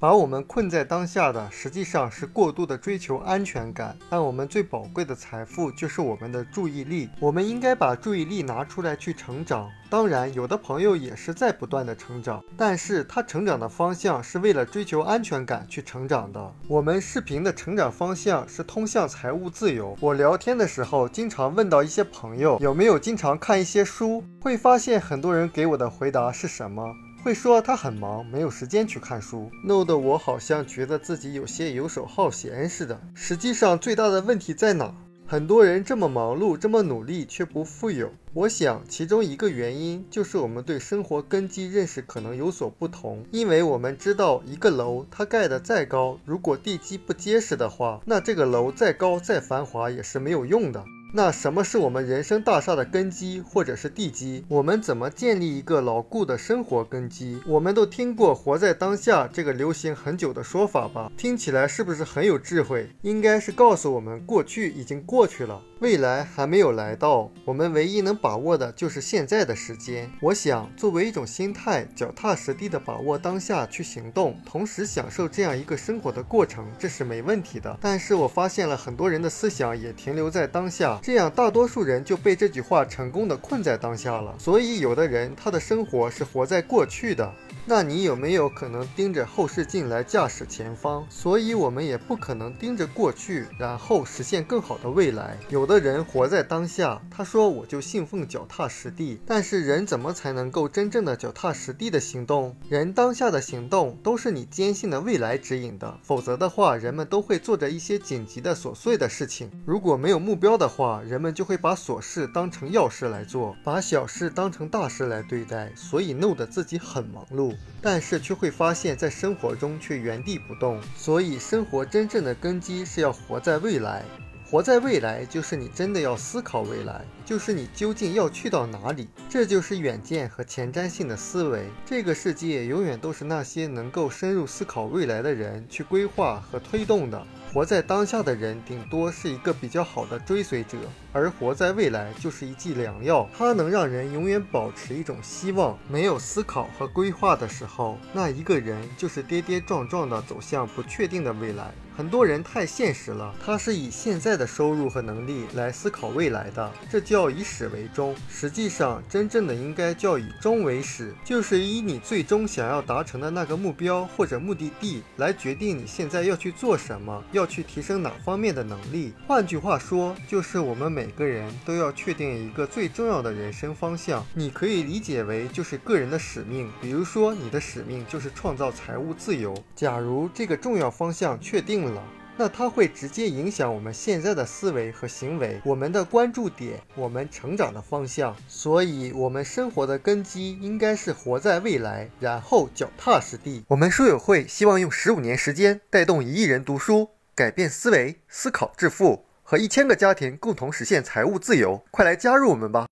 把我们困在当下的，实际上是过度的追求安全感。但我们最宝贵的财富就是我们的注意力，我们应该把注意力拿出来去成长。当然，有的朋友也是在不断的成长，但是他成长的方向是为了追求安全感去成长的。我们视频的成长方向是通向财务自由。我聊天的时候，经常问到一些朋友有没有经常看一些书，会发现很多人给我的回答是什么？会说他很忙，没有时间去看书，弄得我好像觉得自己有些游手好闲似的。实际上，最大的问题在哪？很多人这么忙碌，这么努力，却不富有。我想，其中一个原因就是我们对生活根基认识可能有所不同。因为我们知道，一个楼它盖得再高，如果地基不结实的话，那这个楼再高再繁华也是没有用的。那什么是我们人生大厦的根基或者是地基？我们怎么建立一个牢固的生活根基？我们都听过“活在当下”这个流行很久的说法吧？听起来是不是很有智慧？应该是告诉我们，过去已经过去了。未来还没有来到，我们唯一能把握的就是现在的时间。我想，作为一种心态，脚踏实地的把握当下去行动，同时享受这样一个生活的过程，这是没问题的。但是我发现了很多人的思想也停留在当下，这样大多数人就被这句话成功的困在当下了。所以，有的人他的生活是活在过去的。那你有没有可能盯着后视镜来驾驶前方？所以，我们也不可能盯着过去，然后实现更好的未来。有的人活在当下，他说我就信奉脚踏实地。但是，人怎么才能够真正的脚踏实地的行动？人当下的行动都是你坚信的未来指引的，否则的话，人们都会做着一些紧急的琐碎的事情。如果没有目标的话，人们就会把琐事当成要事来做，把小事当成大事来对待，所以弄得自己很忙碌。但是却会发现，在生活中却原地不动。所以，生活真正的根基是要活在未来。活在未来，就是你真的要思考未来，就是你究竟要去到哪里。这就是远见和前瞻性的思维。这个世界永远都是那些能够深入思考未来的人去规划和推动的。活在当下的人，顶多是一个比较好的追随者，而活在未来就是一剂良药，它能让人永远保持一种希望。没有思考和规划的时候，那一个人就是跌跌撞撞地走向不确定的未来。很多人太现实了，他是以现在的收入和能力来思考未来的，这叫以始为终。实际上，真正的应该叫以终为始，就是以你最终想要达成的那个目标或者目的地来决定你现在要去做什么，要去提升哪方面的能力。换句话说，就是我们每个人都要确定一个最重要的人生方向。你可以理解为就是个人的使命，比如说你的使命就是创造财务自由。假如这个重要方向确定了了。那它会直接影响我们现在的思维和行为，我们的关注点，我们成长的方向。所以，我们生活的根基应该是活在未来，然后脚踏实地。我们书友会希望用十五年时间带动一亿人读书，改变思维，思考致富，和一千个家庭共同实现财务自由。快来加入我们吧！